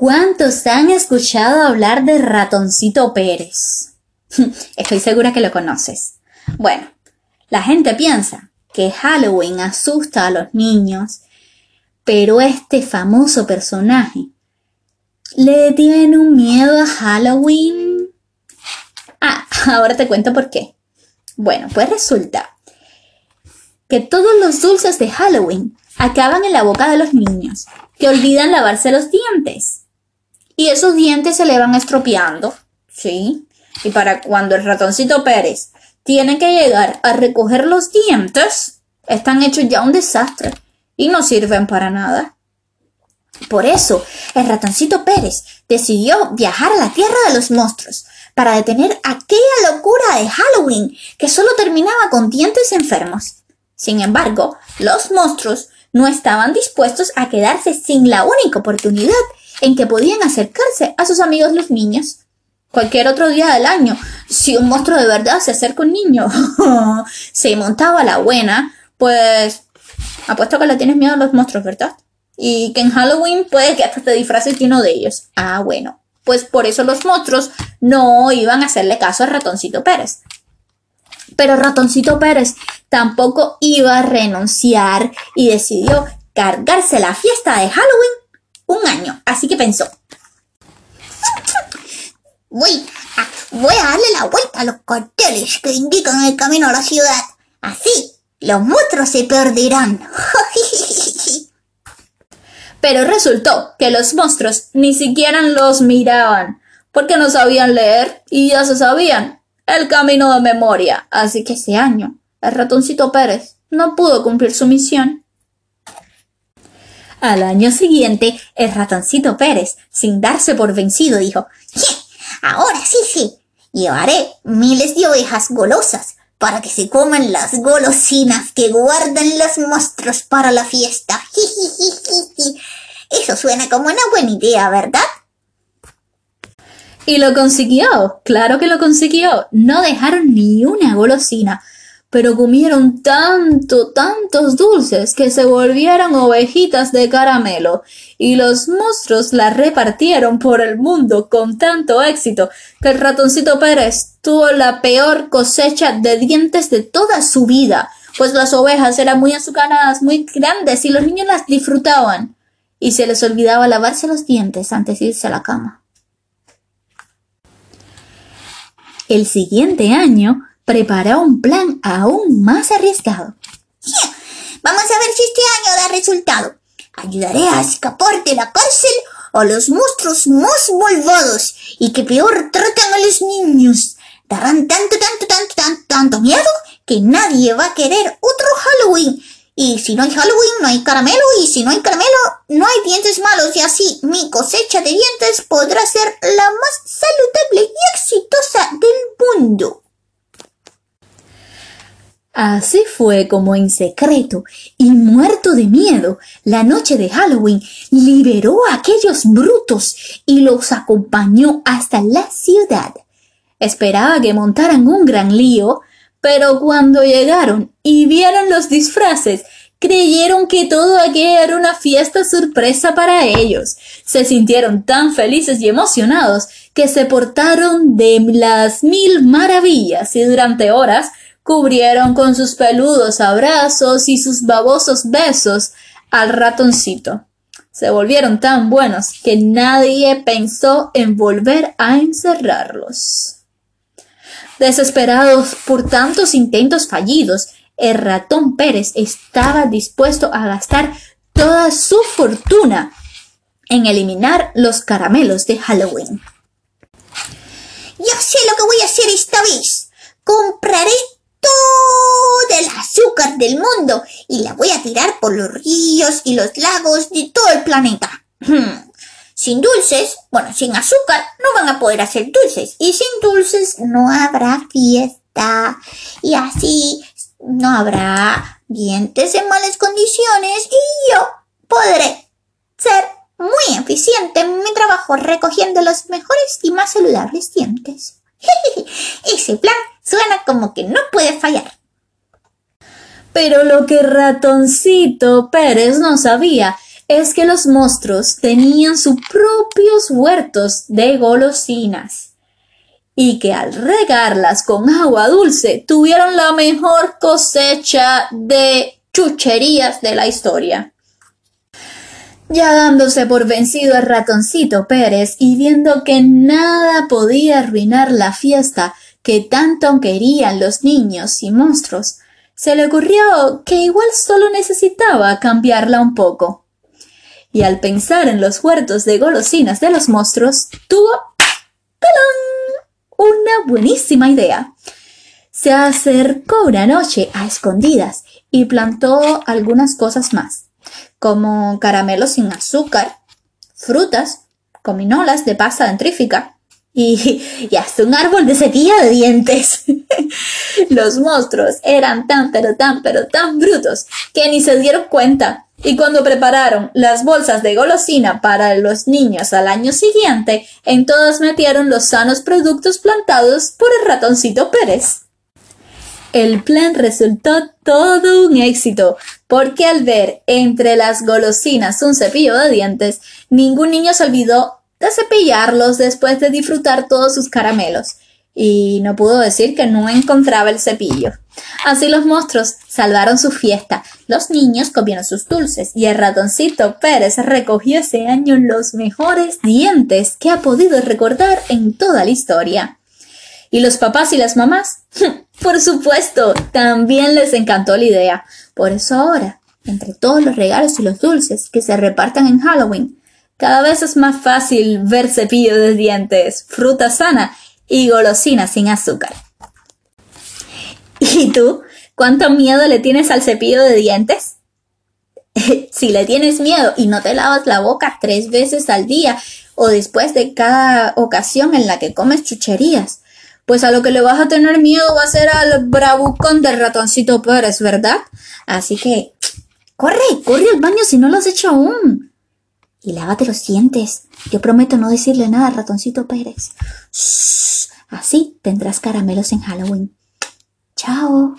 ¿Cuántos han escuchado hablar de Ratoncito Pérez? Estoy segura que lo conoces. Bueno, la gente piensa que Halloween asusta a los niños, pero este famoso personaje le tiene un miedo a Halloween. Ah, ahora te cuento por qué. Bueno, pues resulta que todos los dulces de Halloween acaban en la boca de los niños, que olvidan lavarse los dientes. Y esos dientes se le van estropeando, ¿sí? Y para cuando el ratoncito Pérez tiene que llegar a recoger los dientes, están hechos ya un desastre y no sirven para nada. Por eso, el ratoncito Pérez decidió viajar a la tierra de los monstruos para detener aquella locura de Halloween que solo terminaba con dientes enfermos. Sin embargo, los monstruos no estaban dispuestos a quedarse sin la única oportunidad en que podían acercarse a sus amigos los niños. Cualquier otro día del año, si un monstruo de verdad se acerca a un niño, se montaba la buena, pues apuesto que le tienes miedo a los monstruos, ¿verdad? Y que en Halloween puede que hasta te disfraces uno de ellos. Ah, bueno. Pues por eso los monstruos no iban a hacerle caso a Ratoncito Pérez. Pero Ratoncito Pérez tampoco iba a renunciar y decidió cargarse la fiesta de Halloween un año. Así que pensó. Voy a, darle la vuelta a los carteles que indican el camino a la ciudad. Así, los monstruos se perderán. Pero resultó que los monstruos ni siquiera los miraban, porque no sabían leer y ya se sabían el camino de memoria. Así que ese año, el ratoncito Pérez no pudo cumplir su misión. Al año siguiente, el ratoncito Pérez, sin darse por vencido, dijo Ahora sí, sí, llevaré miles de ovejas golosas para que se coman las golosinas que guardan los monstruos para la fiesta. Eso suena como una buena idea, ¿verdad? Y lo consiguió, claro que lo consiguió. No dejaron ni una golosina, pero comieron tanto, tantos dulces que se volvieron ovejitas de caramelo, y los monstruos las repartieron por el mundo con tanto éxito que el ratoncito Pérez tuvo la peor cosecha de dientes de toda su vida, pues las ovejas eran muy azucaradas, muy grandes, y los niños las disfrutaban, y se les olvidaba lavarse los dientes antes de irse a la cama. El siguiente año preparó un plan aún más arriesgado. Vamos a ver si este año da resultado. Ayudaré a escapar de la cárcel a los monstruos más malvados y que peor tratan a los niños. Darán tanto, tanto, tanto, tanto, tanto miedo que nadie va a querer otro Halloween y si no hay Halloween, no hay caramelo. Y si no hay caramelo, no hay dientes malos. Y así mi cosecha de dientes podrá ser la más saludable y exitosa del mundo. Así fue como en secreto y muerto de miedo, la noche de Halloween liberó a aquellos brutos y los acompañó hasta la ciudad. Esperaba que montaran un gran lío, pero cuando llegaron y vieron los disfraces, creyeron que todo aquello era una fiesta sorpresa para ellos. Se sintieron tan felices y emocionados que se portaron de las mil maravillas y durante horas cubrieron con sus peludos abrazos y sus babosos besos al ratoncito. Se volvieron tan buenos que nadie pensó en volver a encerrarlos. Desesperados por tantos intentos fallidos, el ratón Pérez estaba dispuesto a gastar toda su fortuna en eliminar los caramelos de Halloween. Ya sé lo que voy a hacer esta vez. Compraré todo el azúcar del mundo y la voy a tirar por los ríos y los lagos de todo el planeta. Sin dulces, bueno, sin azúcar, no van a poder hacer dulces. Y sin dulces no habrá fiesta. Y así no habrá dientes en malas condiciones y yo podré ser muy eficiente en mi trabajo recogiendo los mejores y más saludables dientes. Ese plan suena como que no puede fallar. Pero lo que ratoncito Pérez no sabía es que los monstruos tenían sus propios huertos de golosinas y que al regarlas con agua dulce tuvieron la mejor cosecha de chucherías de la historia. Ya dándose por vencido el ratoncito Pérez y viendo que nada podía arruinar la fiesta que tanto querían los niños y monstruos, se le ocurrió que igual solo necesitaba cambiarla un poco. Y al pensar en los huertos de golosinas de los monstruos, tuvo una buenísima idea. Se acercó una noche a escondidas y plantó algunas cosas más como caramelos sin azúcar, frutas, cominolas de pasta dentrífica y, hasta un árbol de cepilla de dientes. Los monstruos eran tan pero tan pero tan brutos que ni se dieron cuenta. Y cuando prepararon las bolsas de golosina para los niños al año siguiente, en todas metieron los sanos productos plantados por el ratoncito Pérez. El plan resultó todo un éxito, porque al ver entre las golosinas un cepillo de dientes, ningún niño se olvidó de cepillarlos después de disfrutar todos sus caramelos, y no pudo decir que no encontraba el cepillo. Así los monstruos salvaron su fiesta, los niños comieron sus dulces y el ratoncito Pérez recogió ese año los mejores dientes que ha podido recordar en toda la historia. ¿Y los papás y las mamás? Por supuesto, también les encantó la idea. Por eso ahora, entre todos los regalos y los dulces que se repartan en Halloween, cada vez es más fácil ver cepillo de dientes, fruta sana y golosinas sin azúcar. ¿Y tú? ¿Cuánto miedo le tienes al cepillo de dientes? si le tienes miedo y no te lavas la boca tres veces al día o después de cada ocasión en la que comes chucherías, pues a lo que le vas a tener miedo va a ser al bravucón del ratoncito Pérez, ¿verdad? Así que, corre, corre al baño si no lo has hecho aún. Y lávate los dientes. Yo prometo no decirle nada al ratoncito Pérez. Así tendrás caramelos en Halloween. Chao.